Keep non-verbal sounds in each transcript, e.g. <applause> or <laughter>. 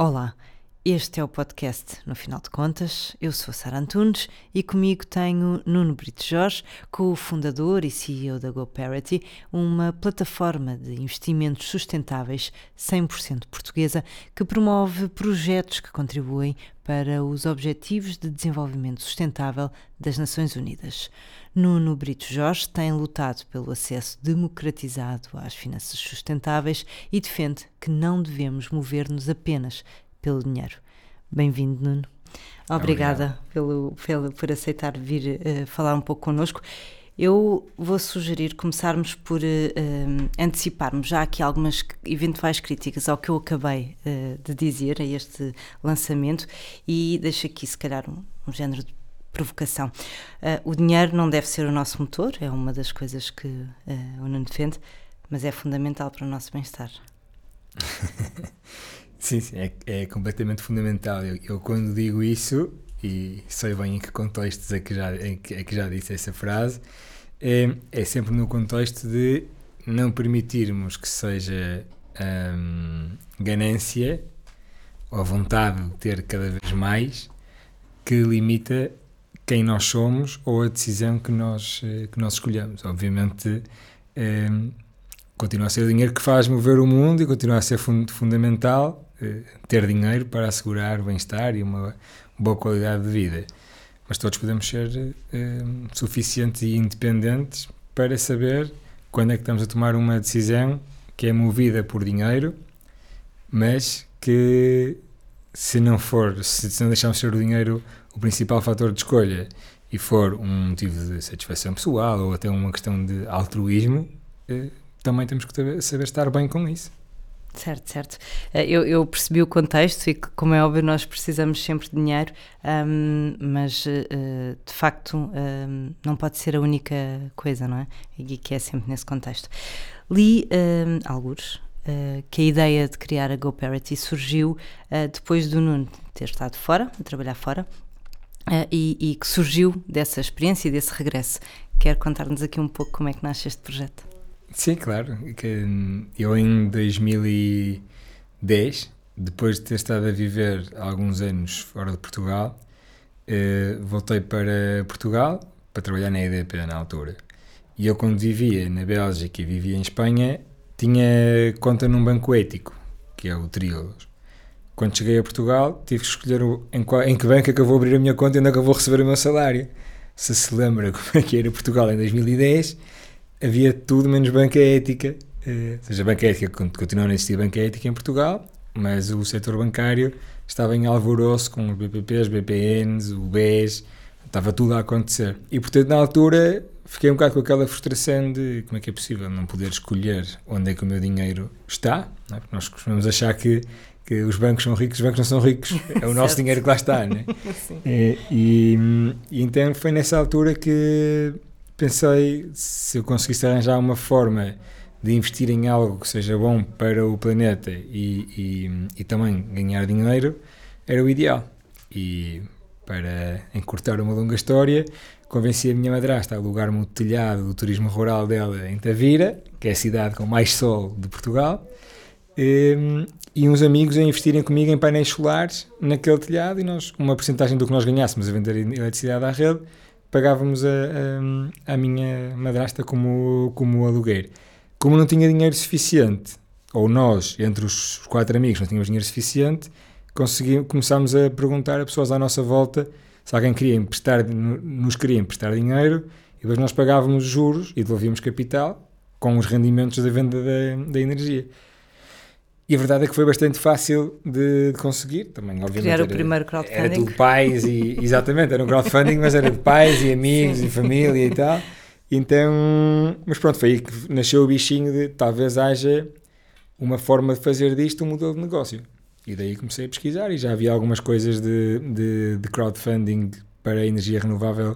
Olá, este é o podcast No Final de Contas. Eu sou a Sara Antunes e comigo tenho Nuno Brito Jorge, co-fundador e CEO da GoParity, uma plataforma de investimentos sustentáveis 100% portuguesa que promove projetos que contribuem para os Objetivos de Desenvolvimento Sustentável das Nações Unidas. Nuno Brito Jorge tem lutado pelo acesso democratizado às finanças sustentáveis e defende que não devemos mover-nos apenas pelo dinheiro. Bem-vindo, Nuno. Obrigada pelo, pelo, por aceitar vir uh, falar um pouco connosco. Eu vou sugerir começarmos por uh, anteciparmos já aqui algumas eventuais críticas ao que eu acabei uh, de dizer a este lançamento e deixo aqui, se calhar, um, um género de provocação. O dinheiro não deve ser o nosso motor, é uma das coisas que o Nuno defende, mas é fundamental para o nosso bem-estar. <laughs> sim, sim, é, é completamente fundamental. Eu, eu, quando digo isso, e sei bem em que contextos é que já, é que, é que já disse essa frase, é, é sempre no contexto de não permitirmos que seja hum, ganância ou vontade de ter cada vez mais que limita quem nós somos ou a decisão que nós, eh, que nós escolhemos. Obviamente, eh, continua a ser o dinheiro que faz mover o mundo e continua a ser fund fundamental ter dinheiro para assegurar bem-estar e uma boa qualidade de vida. Mas todos podemos ser eh, suficientes e independentes para saber quando é que estamos a tomar uma decisão que é movida por dinheiro, mas que se não for, se não deixarmos ser o dinheiro o principal fator de escolha e for um motivo de satisfação pessoal ou até uma questão de altruísmo, eh, também temos que saber estar bem com isso. Certo, certo. Eh, eu, eu, percebi o contexto e como é óbvio, nós precisamos sempre de dinheiro, um, mas uh, de facto um, não pode ser a única coisa, não é? E que é sempre nesse contexto. Li um, alguns uh, que a ideia de criar a GoParity surgiu uh, depois do Nuno ter estado fora, a trabalhar fora, e, e, que surgiu dessa experiência e desse regresso. Quer contar-nos aqui um pouco como é que nasce este projeto? Sim, claro. Que eu em 2010, depois de ter estado a viver alguns anos fora de Portugal, uh, voltei para Portugal para trabalhar na EDP na altura. E eu quando vivia na Bélgica e vivia em Espanha, tinha conta num banco ético, que é o Triodos. Quando cheguei a Portugal, tive que escolher em, qual, em que banco é que eu vou abrir a minha conta e onde é que eu vou receber o meu salário. Se se lembra <laughs> como é que era Portugal em 2010, havia tudo menos banca ética. Uh, ou seja, a banca ética continua a existir banca ética em Portugal, mas o setor bancário estava em alvoroço com os BPPs, BPNs, o BES, estava tudo a acontecer. E portanto, na altura, fiquei um bocado com aquela frustração de como é que é possível não poder escolher onde é que o meu dinheiro está. É? Nós costumamos achar que que os bancos são ricos, os bancos não são ricos, <laughs> é o nosso dinheiro que lá está, né? <laughs> e, e, e, então foi nessa altura que pensei se eu conseguisse arranjar uma forma de investir em algo que seja bom para o planeta e, e, e também ganhar dinheiro era o ideal. E para encurtar uma longa história, convenci a minha madrasta a alugar-me o telhado do turismo rural dela em Tavira, que é a cidade com mais sol de Portugal. E, e uns amigos a investirem comigo em painéis solares naquele telhado e nós, uma porcentagem do que nós ganhássemos a vender eletricidade à rede, pagávamos a, a, a minha madrasta como, como aluguer. Como não tinha dinheiro suficiente, ou nós, entre os quatro amigos, não tínhamos dinheiro suficiente, começámos a perguntar a pessoas à nossa volta se alguém queria emprestar, nos queria emprestar dinheiro e depois nós pagávamos juros e devolvíamos capital com os rendimentos da venda da, da energia. E a verdade é que foi bastante fácil de, de conseguir. Também, obviamente. Criar o primeiro crowdfunding. Era de pais e. Exatamente, era um crowdfunding, mas era de pais e amigos Sim. e família e tal. Então. Mas pronto, foi aí que nasceu o bichinho de talvez haja uma forma de fazer disto um modelo de negócio. E daí comecei a pesquisar e já havia algumas coisas de, de, de crowdfunding para a energia renovável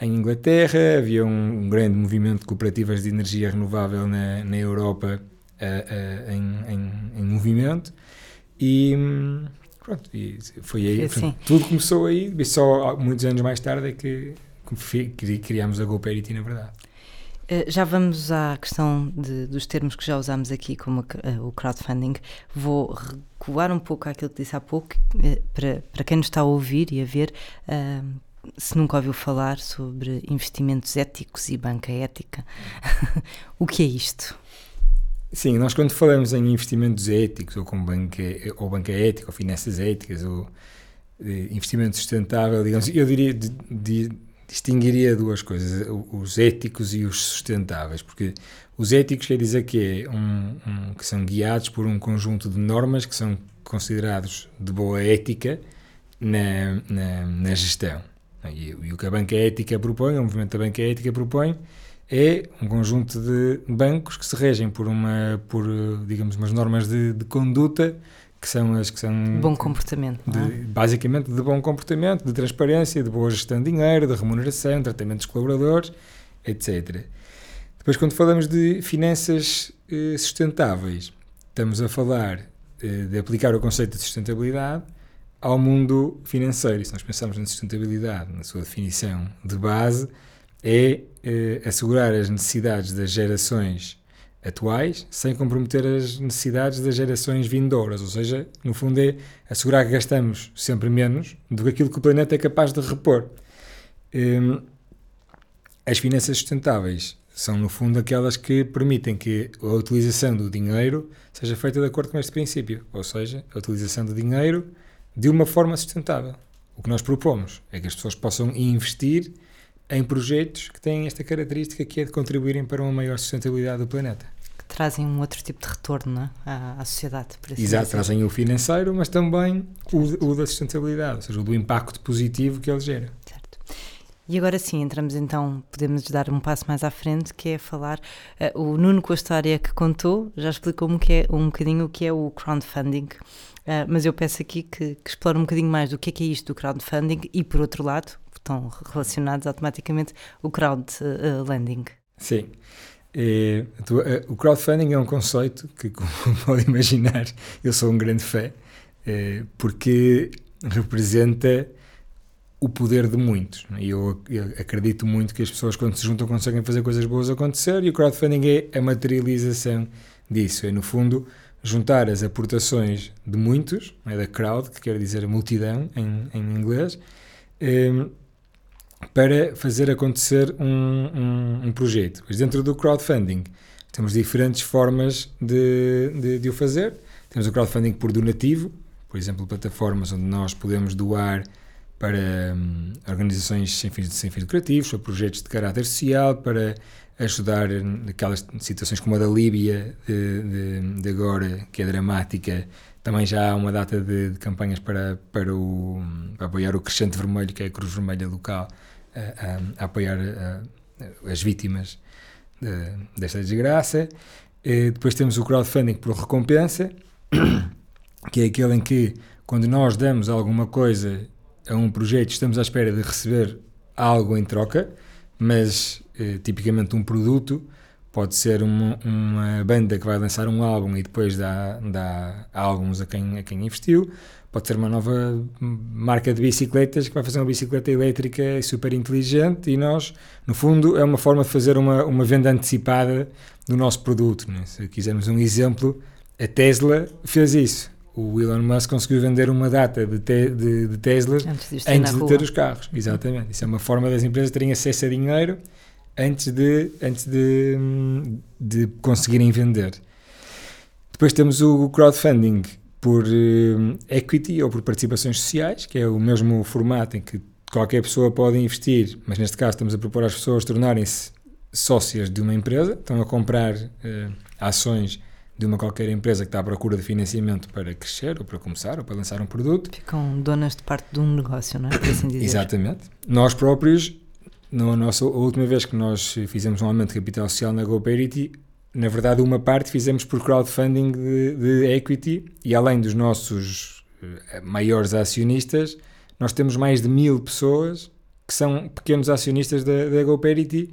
em Inglaterra, havia um, um grande movimento de cooperativas de energia renovável na, na Europa uh, em, em, em, movimento e pronto, e foi aí, tudo começou aí, e só muitos anos mais tarde é que criámos a GoParity na verdade. Eh, já vamos à questão de, dos termos que já usámos aqui, como uh, o crowdfunding. Vou recuar um pouco àquilo que disse há pouco, uh, para, para quem nos está a ouvir e a ver, uh, se nunca ouviu falar sobre investimentos éticos e banca ética. <laughs> o que é isto? Sim, nós quando falamos em investimentos éticos, ou com banca, ou banca ética, ou finanças éticas, ou investimento sustentável, digamos, eu diria, de, de, distinguiria duas coisas, os éticos e os sustentáveis, porque os éticos quer dizer que, é um, um, que são guiados por um conjunto de normas que são considerados de boa ética na, na, na gestão. E, e, o que a banca ética propõe, o movimento da banca ética propõe, é um conjunto de bancos que se regem por, uma, por digamos, umas normas de, de conduta que são as que são bom comportamento de, é? basicamente de bom comportamento de transparência de boa gestão de dinheiro de remuneração tratamento dos colaboradores etc depois quando falamos de finanças eh, sustentáveis estamos a falar eh, de aplicar o conceito de sustentabilidade ao mundo financeiro e se nós pensarmos na sustentabilidade na sua definição de base é eh, assegurar as necessidades das gerações atuais sem comprometer as necessidades das gerações vindouras, ou seja, no fundo é assegurar que gastamos sempre menos do que aquilo que o planeta é capaz de repor. Hum, as finanças sustentáveis são, no fundo, aquelas que permitem que a utilização do dinheiro seja feita de acordo com este princípio, ou seja, a utilização do dinheiro de uma forma sustentável. O que nós propomos é que as pessoas possam investir em projetos que têm esta característica que é de contribuírem para uma maior sustentabilidade do planeta. Que trazem um outro tipo de retorno é? à, à, sociedade. Assim Exato, dizer. trazem o financeiro, mas também o, o, da sustentabilidade, ou seja, o do impacto positivo que ele gera. Certo. E agora sim, entramos então, podemos dar um passo mais à frente, que é falar. Uh, o Nuno, com a história que contou, já explicou-me é, um bocadinho o que é o crowdfunding. Uh, mas eu peço aqui que, que explore um bocadinho mais do que é, que é isto do crowdfunding e, por outro lado, estão relacionados automaticamente o crowdlending. Sim. É, o crowdfunding é um conceito que, <laughs> como pode imaginar, eu sou um grande fã, é, porque representa o poder de muitos. E eu, eu, acredito muito que as pessoas, quando se juntam, conseguem fazer coisas boas acontecer, e o crowdfunding é a materialização disso. É, no fundo, juntar as aportações de muitos, é da crowd, que quer dizer multidão em, em inglês, é, para fazer acontecer um, um, um projeto. Mas dentro do crowdfunding temos diferentes formas de, de, de, o fazer. Temos o crowdfunding por donativo, por exemplo, plataformas onde nós podemos doar para hum, organizações sem fins, sem fins lucrativos, ou projetos de caráter social, para ajudar naquelas situações como a da Líbia de, de, de agora, que é dramática. Também já há uma data de, de campanhas para, para, o, para apoiar o Crescente Vermelho, que é a Cruz Vermelha local, a, a apoiar a, as vítimas de, desta desgraça. E depois temos o crowdfunding por recompensa, <coughs> que é aquele em que, quando nós damos alguma coisa a um projeto, estamos à espera de receber algo em troca, mas eh, tipicamente um produto pode ser uma, uma, banda que vai lançar um álbum e depois dá, dá álbuns a quem, a quem investiu, pode ser uma nova marca de bicicletas que vai fazer uma bicicleta elétrica super inteligente e nós, no fundo, é uma forma de fazer uma, uma venda antecipada do nosso produto. Né? Se quisermos um exemplo, a Tesla fez isso. O Elon Musk conseguiu vender uma data de, te, de, de Teslas antes de, antes de ter os carros. Exatamente. Isso é uma forma das empresas terem acesso a dinheiro antes de, antes de, de conseguirem vender. Depois temos o crowdfunding, por uh, equity ou por participações sociais, que é o mesmo formato em que qualquer pessoa pode investir, mas neste caso estamos a propor às pessoas tornarem-se sócias de uma empresa, estão a comprar uh, ações de uma qualquer empresa que está à procura de financiamento para crescer ou para começar ou para lançar um produto. Ficam donas de parte de um negócio, não é? Por assim dizer. Exatamente. Nós próprios, na nossa, a última vez que nós fizemos um aumento de capital social na GoParity, na verdade, uma parte fizemos por crowdfunding de, de equity e além dos nossos uh, maiores acionistas, nós temos mais de mil pessoas que são pequenos acionistas da, da GoParity,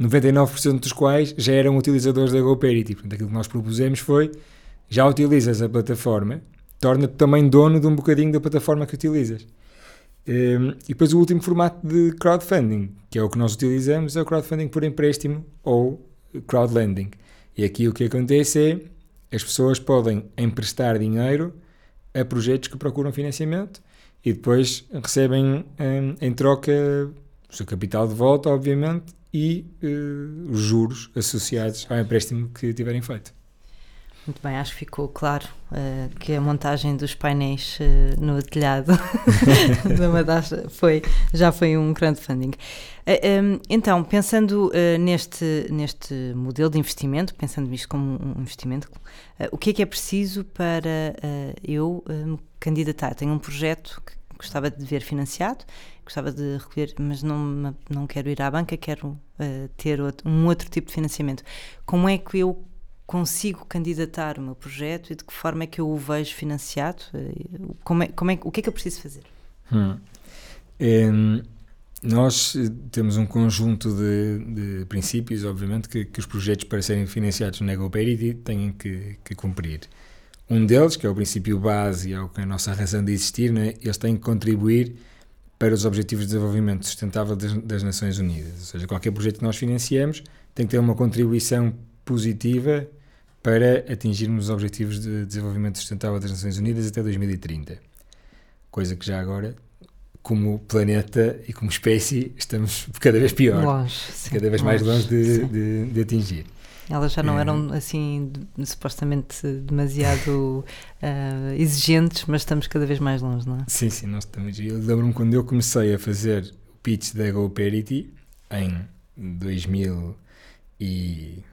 99% dos quais já eram utilizadores da GoParity. Portanto, aquilo que nós propusemos foi, já utilizas a plataforma, torna-te também dono de um bocadinho da plataforma que utilizas. Um, e depois o último formato de crowdfunding, que é o que nós utilizamos, é o crowdfunding por empréstimo ou crowdlending. E aqui o que acontece é as pessoas podem emprestar dinheiro a projetos que procuram financiamento e depois recebem um, em troca o seu capital de volta, obviamente, e uh, os juros associados ao empréstimo que tiverem feito. Muito bem, acho que ficou claro uh, que a montagem dos painéis uh, no telhado <laughs> da Madastra foi, já foi um crowdfunding. Uh, um, então, pensando neste, neste modelo de investimento, pensando nisto como um investimento, o que é que é preciso para eu me candidatar? Tenho um projeto que gostava de ver financiado, gostava de recolher, mas não, não quero ir à banca, quero ter outro, um outro tipo de financiamento. Como é que eu consigo candidatar o meu projeto e de que forma é que eu o vejo financiado? Como é, como é, o que é que eu preciso fazer? Hum. É, nós temos um conjunto de, de princípios, obviamente, que, que, os projetos para serem financiados na GoParity têm que, que, cumprir. Um deles, que é o princípio base e é a nossa razão de existir, né, eles têm que contribuir para os Objetivos de Desenvolvimento Sustentável das, das Nações Unidas. Ou seja, qualquer projeto que nós financiemos tem que ter uma contribuição positiva para atingirmos os Objetivos de Desenvolvimento Sustentável das Nações Unidas até 2030. Coisa que já agora, como planeta e como espécie, estamos <laughs> cada vez pior. Longe, sim, cada vez mais longe de, de, de, atingir. Elas já não é. eram assim supostamente demasiado uh, <laughs> exigentes, mas estamos cada vez mais longe, não é? Sim, sim, nós estamos. Eu lembro-me quando eu comecei a fazer o pitch da GoParity em 2000 e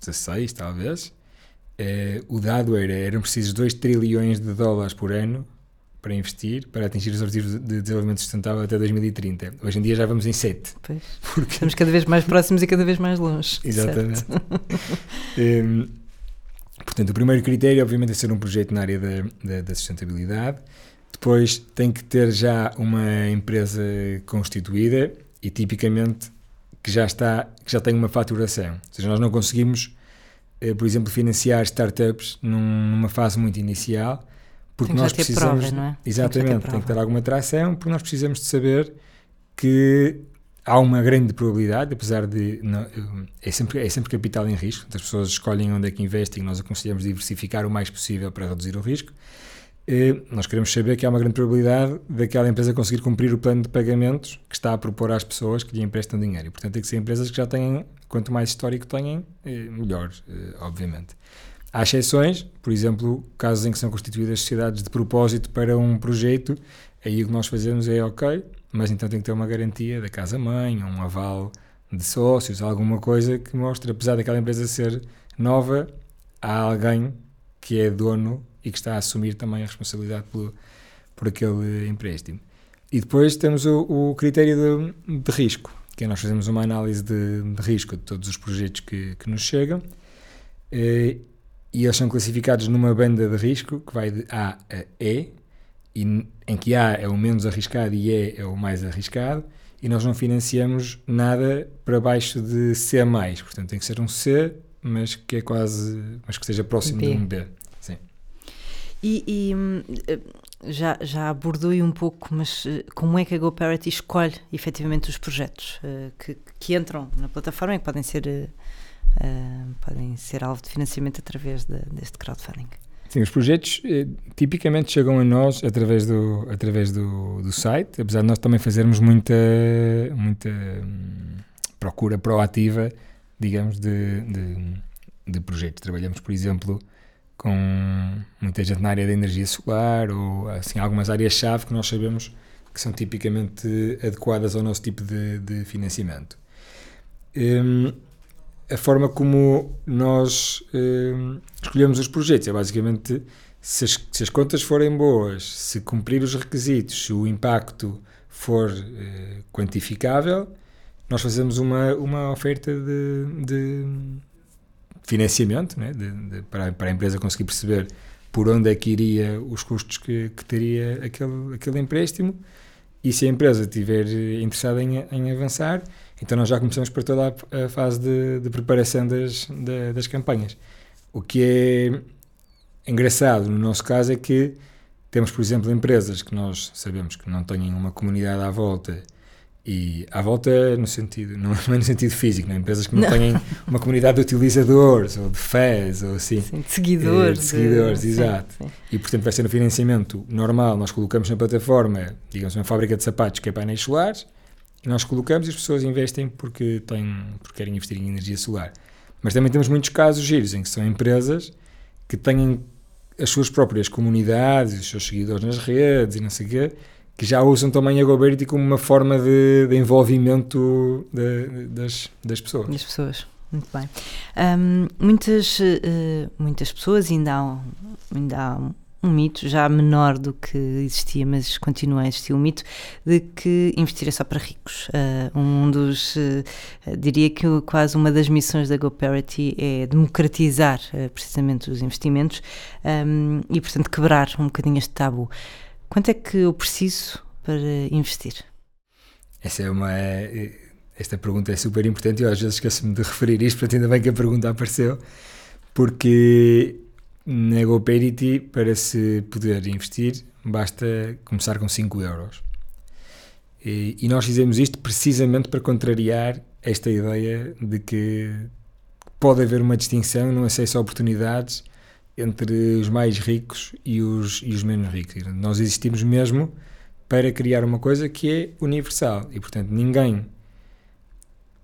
16 talvez, eh, o dado era, eram precisos 2 trilhões de dólares por ano para investir para atingir os objetivos de desenvolvimento sustentável até 2030. Hoje em dia já vamos em 7. Pois, porque... Estamos cada vez mais próximos e cada vez mais longe. <laughs> Exatamente. um, <laughs> portanto, o primeiro critério, obviamente, é ser um projeto na área da, da, da sustentabilidade. Depois tem que ter já uma empresa constituída e tipicamente que já está, que já tem uma faturação. Ou seja, nós não conseguimos, eh, por exemplo, financiar startups numa fase muito inicial, porque tem nós precisamos, prova, não é? exatamente, tem, que ter alguma tração, porque nós precisamos de saber que há uma grande probabilidade, apesar de não, é sempre é sempre capital em risco, as pessoas escolhem onde é que investem, nós aconselhamos diversificar o mais possível para reduzir o risco. Nós queremos saber que há uma grande probabilidade daquela empresa conseguir cumprir o plano de pagamentos que está a propor às pessoas que lhe emprestam dinheiro. E, portanto, tem que ser empresas que já têm, quanto mais histórico têm, eh, melhor, eh, obviamente. Há exceções, por exemplo, casos em que são constituídas sociedades de propósito para um projeto, aí o que nós fazemos é ok, mas então tem que ter uma garantia da casa-mãe, um aval de sócios, alguma coisa que mostre, apesar daquela empresa ser nova, há alguém que é dono e que está a assumir também a responsabilidade por, por aquele empréstimo. E depois temos o, o critério de, de, risco, que é nós fazemos uma análise de, de risco de todos os projetos que, que nos chegam e, eh, e eles são classificados numa banda de risco que vai de A a E, e, em que A é o menos arriscado e E é o mais arriscado, e nós não financiamos nada para baixo de C+, portanto tem que ser um C, mas que é quase, mas que esteja próximo B. de um B. E, e hum, eh, já, já abordei um pouco, mas eh, como é que a GoParity escolhe efetivamente os projetos uh, que, que entram na plataforma e que podem ser, podem ser alvo de financiamento através de, deste crowdfunding? Sim, os projetos eh, tipicamente chegam a nós através do, através do, do site, apesar de nós também fazermos muita, muita hum, procura proativa, digamos, de, de, de projetos. Trabalhamos, por exemplo, com muita gente na área da energia solar ou assim algumas áreas-chave que nós sabemos que são tipicamente adequadas ao nosso tipo de, de financiamento. Um, a forma como nós um, escolhemos os projetos é basicamente se as, se as, contas forem boas, se cumprir os requisitos, se o impacto for uh, quantificável, nós fazemos uma, uma oferta de, de financiamento, né, de, de, para, para a empresa conseguir perceber por onde é que iria os custos que, que teria aquele, aquele empréstimo e se a empresa estiver interessada em, em avançar, então nós já começamos por toda a, a fase de, de preparação das, das campanhas. O que é engraçado no nosso caso é que Temos, por exemplo, empresas que nós sabemos que não têm uma comunidade à volta e à volta no sentido, não é no sentido físico, não é? empresas que não, não, têm uma comunidade de utilizadores ou de fãs ou assim. Sim, de seguidores. Eh, de seguidores, de... exato. Sim, sim. E portanto vai ser no financiamento normal, nós colocamos na plataforma, digamos, uma fábrica de sapatos que é painéis solares, e nós colocamos e as pessoas investem porque, têm, porque querem investir em energia solar. Mas também temos muitos casos giros em que são empresas que têm as suas próprias comunidades, os seus seguidores nas redes e não sei o quê, que já usam também a GoBerity como uma forma de, de envolvimento de, das, das pessoas. Das pessoas, muito bem. Um, muitas, uh, muitas pessoas, ainda há, ainda há um mito já menor do que existia, mas continua a existir um mito de que investir é só para ricos. Uh, um dos, uh, diria que quase uma das missões da GoParity é democratizar uh, precisamente os investimentos um, e, portanto, quebrar um bocadinho este tabu. Quanto é que eu preciso para investir? Essa é uma. Esta pergunta é super importante e eu às vezes esqueço-me de referir isto, portanto, ainda bem que a pergunta apareceu, porque na GoParity, para se poder investir, basta começar com 5 euros. E, e, nós fizemos isto precisamente para contrariar esta ideia de que pode haver uma distinção no acesso a oportunidades entre os mais ricos e os, e os menos ricos. Nós existimos mesmo para criar uma coisa que é universal e, portanto, ninguém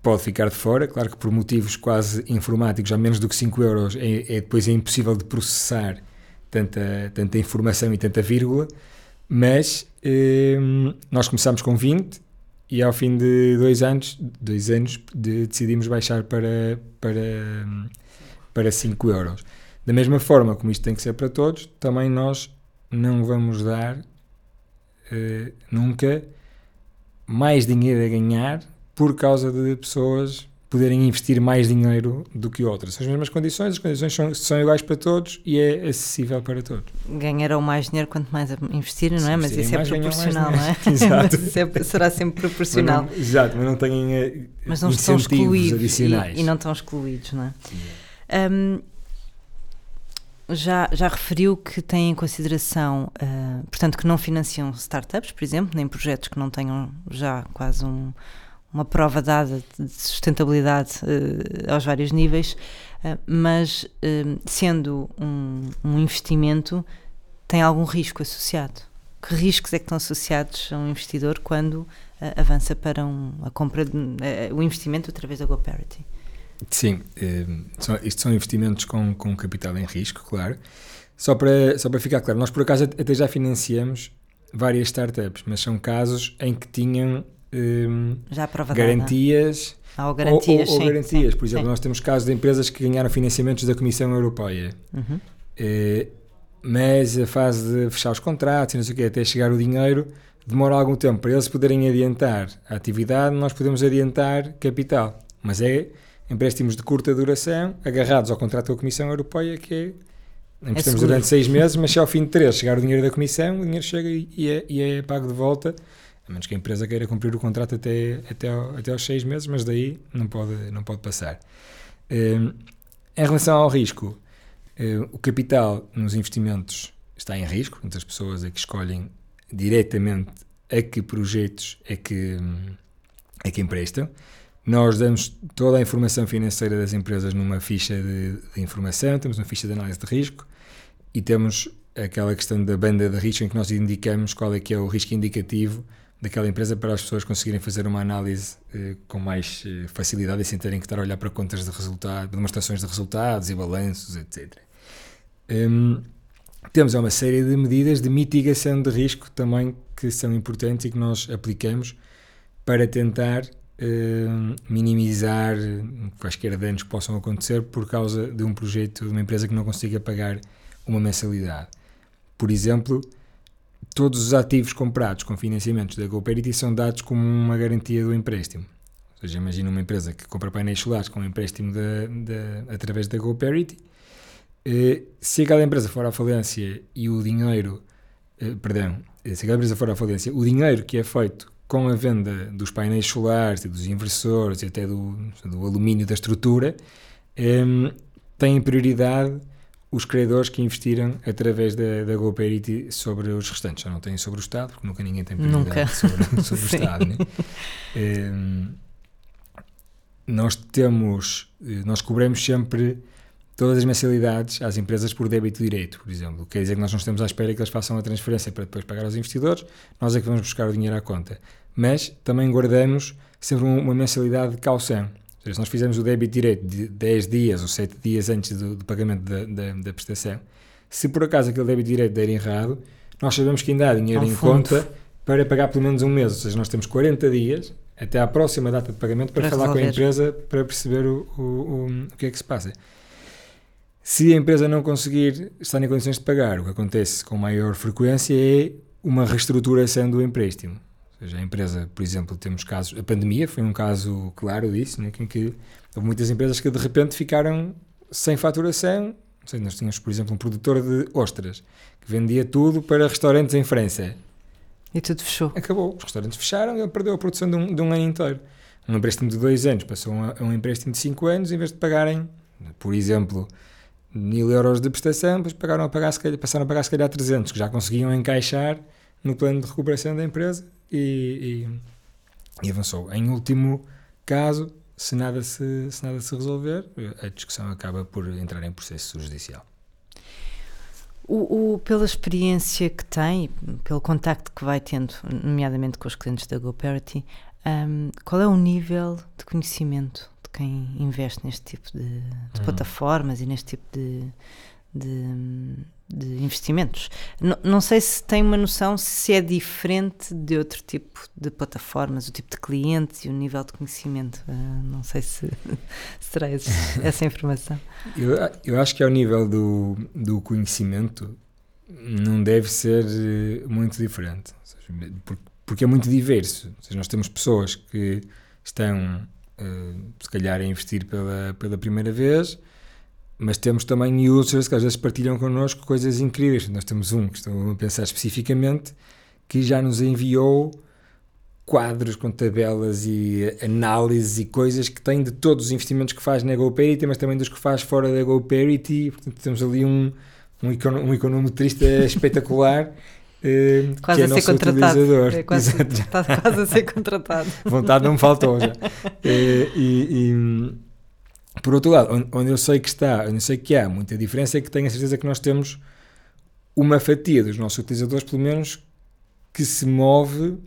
pode ficar de fora. Claro que por motivos quase informáticos, a menos do que 5 euros, é, é, depois é impossível de processar tanta, tanta informação e tanta vírgula, mas hum, nós começámos com 20 e ao fim de dois anos, dois anos de, decidimos baixar para, para, para 5 euros. Da mesma forma como isto tem que ser para todos, também nós não vamos dar uh, nunca mais dinheiro a ganhar por causa de pessoas poderem investir mais dinheiro do que outras. São as mesmas condições, as condições são, são iguais para todos e é acessível para todos. Ganharão mais dinheiro quanto mais investirem, não é? Mas isso é proporcional, não é? <laughs> Exato. mas é, será sempre proporcional. Não, exato, mas não têm uh, mas não estão excluídos adicionais. E, e, não estão excluídos, não é? Um, já, já referiu que tem em consideração, uh, portanto, que não financiam startups, por exemplo, nem projetos que não tenham já quase um, uma prova dada de sustentabilidade uh, aos vários níveis, uh, mas sendo um, um, investimento, tem algum risco associado. Que riscos é que estão associados a um investidor quando avança para um, a compra, de, o investimento através da GoParity? Sim, são, isto são investimentos com, com capital em risco, claro. Só para, só para ficar claro, nós por acaso até já financiamos várias startups, mas são casos em que tinham um, Já garantias. Ah, ou garantias, ou, ou, sim, garantias. Sim, Por exemplo, sim. nós temos casos de empresas que ganharam financiamentos da Comissão Europeia. Uhum. Uh, mas a fase de fechar os contratos e não sei o quê, até chegar o dinheiro, demora algum tempo. Para eles poderem adiantar a atividade, nós podemos adiantar capital. Mas é empréstimos de curta duração, agarrados ao contrato da Comissão Europeia, que é emprestamos é durante seis meses, mas se ao fim de três chegar o dinheiro da Comissão, o dinheiro chega e é, e é pago de volta a menos que a empresa queira cumprir o contrato até, até, até aos seis meses, mas daí não pode, não pode passar. Um, em relação ao risco, um, o capital nos investimentos está em risco, muitas pessoas é que escolhem diretamente a que projetos é que, é que emprestam. Nós damos toda a informação financeira das empresas numa ficha de, de, informação, temos uma ficha de análise de risco e temos aquela questão da banda de risco em que nós indicamos qual é que é o risco indicativo daquela empresa para as pessoas conseguirem fazer uma análise eh, com mais eh, facilidade e sem terem que estar a olhar para contas de resultados, demonstrações de resultados e balanços, etc. Um, temos uma série de medidas de mitigação de risco também que são importantes e que nós aplicamos para tentar uh, minimizar quaisquer danos que possam acontecer por causa de um projeto de uma empresa que não consiga pagar uma mensalidade. Por exemplo, todos os ativos comprados com financiamentos da GoParity são dados como uma garantia do empréstimo. Ou seja, imagina uma empresa que compra painéis solares com um empréstimo através da GoParity. Eh, se aquela empresa for à falência e o dinheiro, eh, perdão, eh, se aquela empresa for à falência, o dinheiro que é feito com a venda dos painéis solares e dos inversores e até do, do alumínio da estrutura, tem prioridade os credores que investiram através da, da GoParity sobre os restantes. Já não têm sobre o Estado, porque nunca ninguém tem prioridade sobre, <laughs> sobre o Estado. Né? Um, nós temos, nós cobramos sempre todas as mensalidades às empresas por débito direito, por exemplo. Quer dizer que nós não estamos à espera que eles façam a transferência para depois pagar aos investidores, nós é que vamos buscar o dinheiro à conta. Mas também guardamos sempre uma mensalidade de caução. Seja, se nós fizermos o débito direito de 10 dias ou 7 dias antes do, do pagamento da, da, da, prestação, se por acaso aquele débito direito der errado, nós sabemos que ainda há dinheiro Ao em fundo. conta para pagar pelo menos um mês. Ou seja, nós temos 40 dias até à próxima data de pagamento para, para falar resolver. com a empresa para perceber o, o, o, o que é que se passa. Se a empresa não conseguir estar em condições de pagar, o que acontece com maior frequência é uma reestruturação do empréstimo. Ou seja, a empresa, por exemplo, temos casos, a pandemia foi um caso claro disso, né, em que houve muitas empresas que de repente ficaram sem faturação. Sei, nós tínhamos, por exemplo, um produtor de ostras que vendia tudo para restaurantes em França. E tudo fechou. Acabou. Os restaurantes fecharam e ele perdeu a produção de um, de um ano inteiro. Um empréstimo de dois anos passou a um, um empréstimo de cinco anos, em vez de pagarem, por exemplo, mil euros de prestação, depois pagaram a pagar, passaram a pagar se calhar 300, que já conseguiam encaixar no plano de recuperação da empresa e, e, e avançou. Em último caso, se nada se, se nada se resolver, a discussão acaba por entrar em processo judicial. O, o, pela experiência que tem, pelo contacto que vai tendo, nomeadamente com os clientes da GoParity, um, qual é o nível de conhecimento quem investe neste tipo de, de hum. plataformas e neste tipo de, de, de investimentos. Não, não, sei se tem uma noção se é diferente de outro tipo de plataformas, o tipo de clientes e o nível de conhecimento. Uh, não sei se, <laughs> se esse, <laughs> essa informação. Eu, eu acho que ao nível do, do conhecimento não deve ser eh, muito diferente, seja, porque é muito diverso. Seja, nós temos pessoas que estão, uh, se calhar, a investir pela, pela primeira vez mas temos também users que às vezes partilham connosco coisas incríveis. Nós temos um que estou a pensar especificamente que já nos enviou quadros com tabelas e análises e coisas que tem de todos os investimentos que faz na GoParity, mas também dos que faz fora da GoParity. Portanto, temos ali um, um, um econometrista <laughs> espetacular. Uh, quase é a ser contratado. É quase, está <laughs> quase a ser contratado. <laughs> Vontade não me faltou já. Uh, e, e por outro lado, onde eu sei que está, onde eu sei que há muita diferença, é que tenho a certeza que nós temos uma fatia dos nossos utilizadores, pelo menos, que se move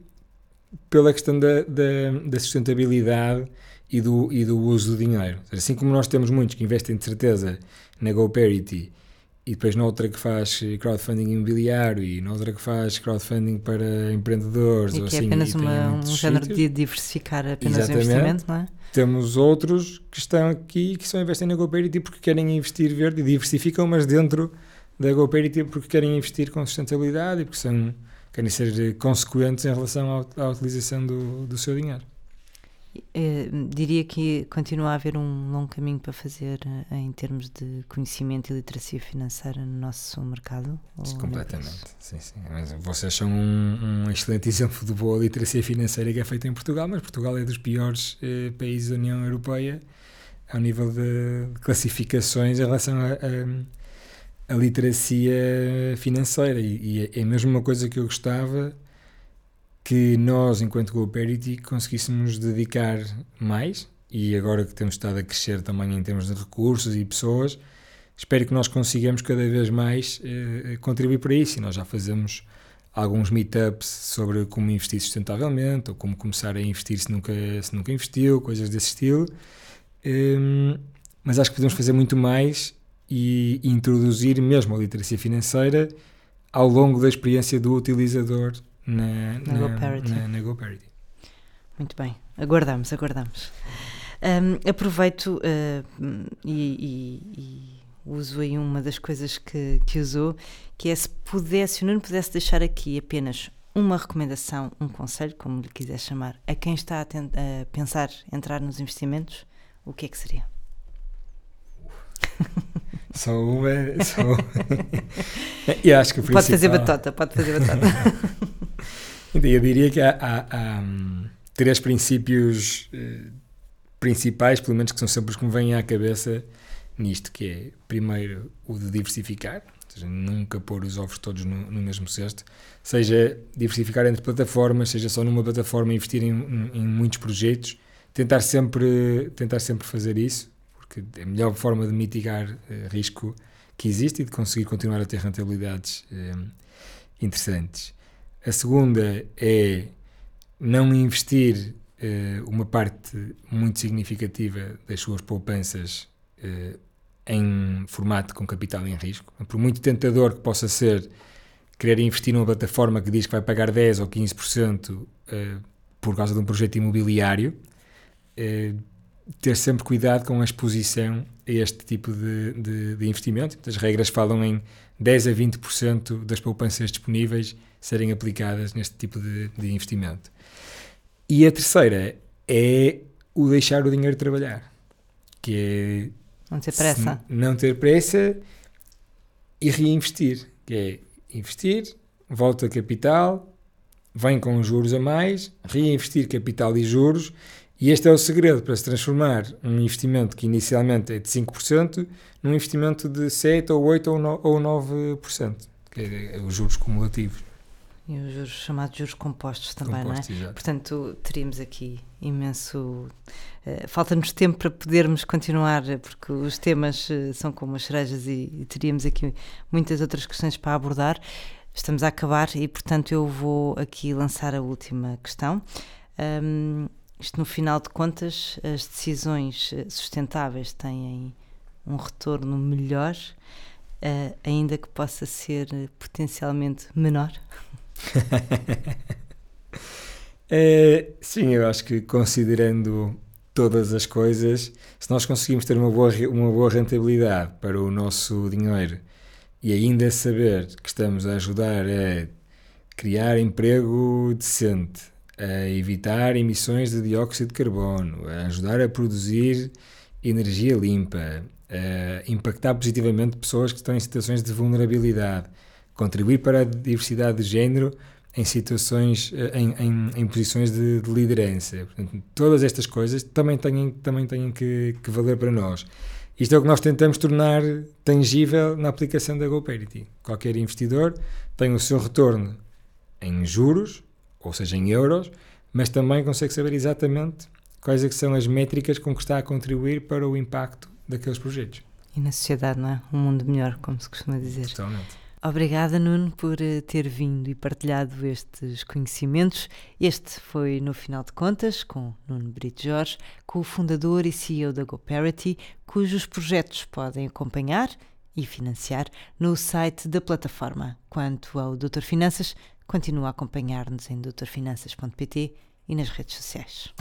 pela questão da, da, da sustentabilidade e do, e do uso do dinheiro. Assim como nós temos muitos que investem de certeza na GoParity e depois noutra que faz crowdfunding imobiliário e noutra que faz crowdfunding para empreendedores. E que é assim, apenas uma, um género de diversificar apenas Exatamente. o investimento, não é? Temos outros que estão aqui que só investem na GoParity porque querem investir verde e diversificam, mas dentro da GoParity porque querem investir com sustentabilidade e porque são, querem ser consequentes em relação à, à utilização do, do seu dinheiro. Eh, diria que continua a haver um longo caminho para fazer uh, em termos de conhecimento e literacia financeira no nosso mercado? Completamente. Sim, sim. Mas vocês são um, um, excelente exemplo de boa literacia financeira que é feita em Portugal, mas Portugal é dos piores uh, países da União Europeia ao nível de classificações em relação a, a, a literacia financeira. E, e é mesmo uma coisa que eu gostava que nós, enquanto GoParity, conseguíssemos dedicar mais e agora que temos estado a crescer também em termos de recursos e pessoas, espero que nós consigamos cada vez mais eh, contribuir para isso. E nós já fazemos alguns meetups sobre como investir sustentavelmente ou como começar a investir se nunca, se nunca investiu, coisas desse estilo. Um, mas acho que podemos fazer muito mais e introduzir mesmo a literacia financeira ao longo da experiência do utilizador na, na, na, GoParity. Na, na. Muito bem, aguardamos, aguardamos. Um, aproveito uh, e, e, e, uso aí uma das coisas que, que usou, que é se pudesse, o não pudesse deixar aqui apenas uma recomendação, um conselho, como lhe quiser chamar, a quem está a, a pensar entrar nos investimentos, o que é que seria? <laughs> Só uma. Só... <laughs> e acho que o principal... Pode fazer batota, pode fazer batota. <laughs> Então, eu diria que há, há, há hum, três princípios eh, principais, pelo menos que são sempre os que me vêm à cabeça nisto, que é, primeiro, o de diversificar, ou seja, nunca pôr os ovos todos no, no mesmo cesto, seja diversificar entre plataformas, seja só numa plataforma investir em, em, muitos projetos, tentar sempre, tentar sempre fazer isso, porque é a melhor forma de mitigar uh, risco que existe e de conseguir continuar a ter rentabilidades uh, interessantes. A segunda é não investir uh, uma parte muito significativa das suas poupanças uh, em formato com capital em risco. Por muito tentador que possa ser querer investir numa plataforma que diz que vai pagar 10 ou 15% uh, por causa de um projeto imobiliário, ter sempre cuidado com a exposição a este tipo de, de, de investimento. As regras falam em 10 a 20% das poupanças disponíveis serem aplicadas neste tipo de, de investimento. E a terceira é o deixar o dinheiro trabalhar, que é não ter pressa, não ter pressa e reinvestir, que é investir, volta capital, vem com juros a mais, reinvestir capital e juros, e este é o segredo para se transformar um investimento que inicialmente é de 5% num investimento de 7 ou 8 ou 9%, que é os juros cumulativos. E os juros, chamados juros compostos também, compostos, não é? Exato. Portanto, teríamos aqui imenso. Uh, Falta-nos tempo para podermos continuar, porque os temas uh, são como as cerejas e, e, teríamos aqui muitas outras questões para abordar. Estamos a acabar e, portanto, eu vou aqui lançar a última questão. Um, isto, no final de contas, as decisões eh, sustentáveis têm um retorno melhor, uh, ainda que possa ser potencialmente menor. é, <laughs> sim, eu acho que considerando todas as coisas, se nós conseguimos ter uma boa, uma boa rentabilidade para o nosso dinheiro e ainda saber que estamos a ajudar a criar emprego decente, a evitar emissões de dióxido de carbono, a ajudar a produzir energia limpa, a impactar positivamente pessoas que estão em situações de vulnerabilidade, contribuir para a diversidade de género em situações, eh, em, em, em posições de, de, liderança. Portanto, todas estas coisas também têm, também têm que, que, valer para nós. Isto é o que nós tentamos tornar tangível na aplicação da GoParity. Qualquer investidor tem o seu retorno em juros, ou seja, em euros, mas também consegue saber exatamente quais é são as métricas com que está a contribuir para o impacto daqueles projetos. E na sociedade, não é? Um mundo melhor, como se costuma dizer. Totalmente. Obrigada, Nuno, por eh, ter vindo e partilhado estes conhecimentos. Este foi, no final de contas, com Nuno Brito Jorge, co-fundador e CEO da GoParity, cujos projetos podem acompanhar e financiar no site da plataforma. Quanto ao Doutor Finanças, continua a acompanhar-nos em doutorfinanças.pt e nas redes sociais.